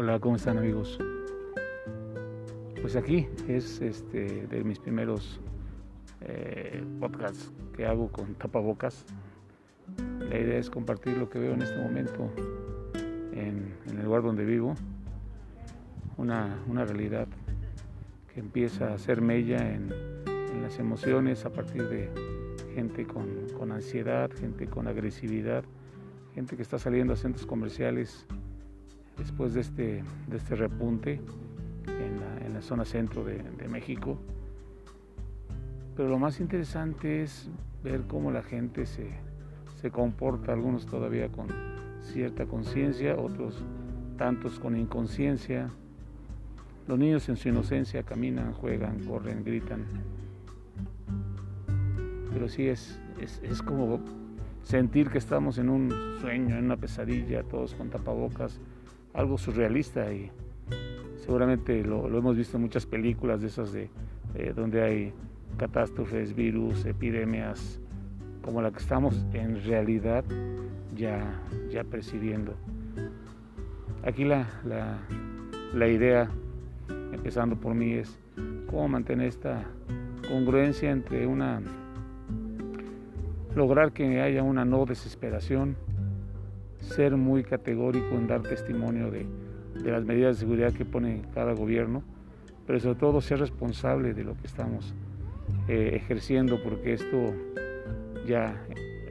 Hola, ¿cómo están amigos? Pues aquí es este de mis primeros eh, podcasts que hago con tapabocas. La idea es compartir lo que veo en este momento en, el lugar donde vivo, una, realidad que empieza a hacer mella en, las emociones a partir de gente con ansiedad, gente con agresividad, gente que está saliendo a centros comerciales después de este, de este repunte en la, zona centro de, México. Pero lo más interesante es ver cómo la gente se, se comporta, algunos todavía con cierta conciencia, otros tantos con inconsciencia. Los niños en su inocencia caminan, juegan, corren, gritan. Pero sí es, es, es como sentir que estamos en un sueño, en una pesadilla, todos con tapabocas, algo surrealista y seguramente lo, hemos visto en muchas películas de esas de donde hay catástrofes, virus, epidemias, como la que estamos en realidad ya, ya percibiendo. Aquí la, la, la idea, empezando por mí, es cómo mantener esta congruencia entre una lograr que haya una no desesperación, ser muy categórico en dar testimonio de, las medidas de seguridad que pone cada gobierno, pero sobre todo ser responsable de lo que estamos eh, ejerciendo, porque esto ya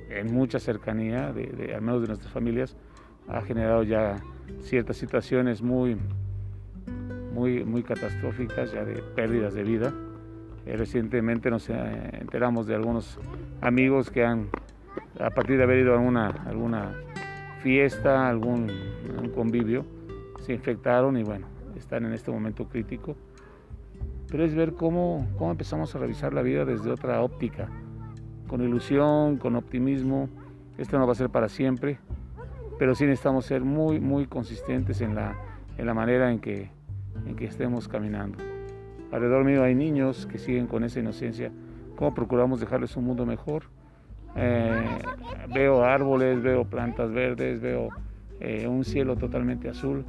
en mucha cercanía, al menos de nuestras familias, ha generado ya ciertas situaciones muy, muy, muy catastróficas, ya de pérdidas de vida. Eh, recientemente nos eh, enteramos de algunos amigos que han, a partir de haber ido a alguna, alguna fiesta, algún convivio, se infectaron y bueno, están en este momento crítico. Pero es ver cómo, cómo empezamos a revisar la vida desde otra óptica, con ilusión, con optimismo. Esto no va a ser para siempre, pero sí necesitamos ser muy, muy consistentes en la, en la manera en que, en que estemos caminando. Alrededor mío hay niños que siguen con esa inocencia. ¿Cómo procuramos dejarles un mundo mejor? Eh, veo árboles, veo plantas verdes, veo eh, un cielo totalmente azul.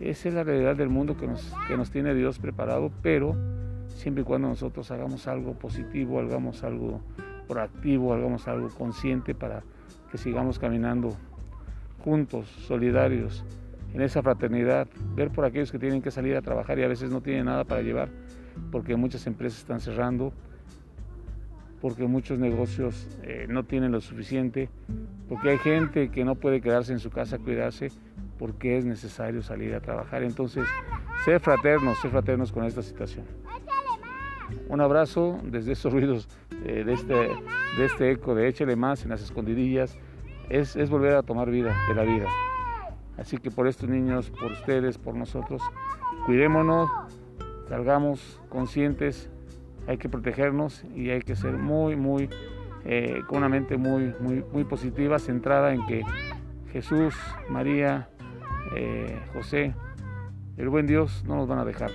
Esa es la realidad del mundo que nos, que nos tiene Dios preparado, pero siempre y cuando nosotros hagamos algo positivo, hagamos algo proactivo, hagamos algo consciente para que sigamos caminando juntos, solidarios, en esa fraternidad, ver por aquellos que tienen que salir a trabajar y a veces no tienen nada para llevar, porque muchas empresas están cerrando, porque muchos negocios eh, no tienen lo suficiente, porque hay gente que no puede quedarse en su casa a cuidarse, porque es necesario salir a trabajar. Entonces, ser fraternos, ser fraternos con esta situación. Un abrazo desde esos ruidos eh, de, este, de este eco de échale más en las escondidillas. Es, es volver a tomar vida de la vida. Así que por estos niños, por ustedes, por nosotros, cuidémonos, salgamos conscientes hay que protegernos y hay que ser muy, muy, eh, con una mente muy, muy, muy positiva, centrada en que Jesús, María, eh, José, el buen Dios no nos van a dejar,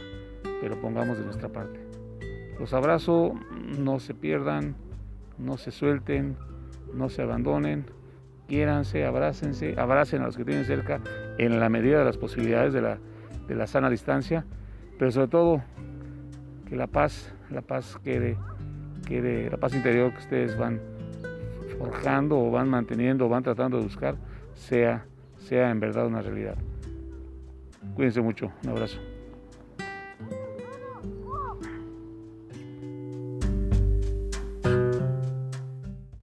pero pongamos de nuestra parte. Los abrazo, no se pierdan, no se suelten, no se abandonen, quiéranse, abrácense, abracen a los que tienen cerca en la medida de las posibilidades de la, de la sana distancia, pero sobre todo que la paz la paz quede, quede, la paz interior que ustedes van forjando o van manteniendo o van tratando de buscar, sea, sea en verdad una realidad. Cuídense mucho, un abrazo.